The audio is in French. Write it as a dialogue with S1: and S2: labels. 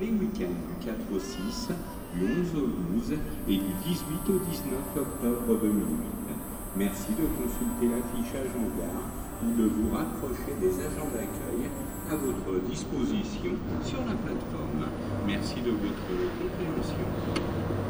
S1: Les week-ends du 4 au 6, du 11 au 12 et du 18 au 19 octobre 2008. Merci de consulter l'affichage en gare ou de vous rapprocher des agents d'accueil à votre disposition sur la plateforme. Merci de votre compréhension.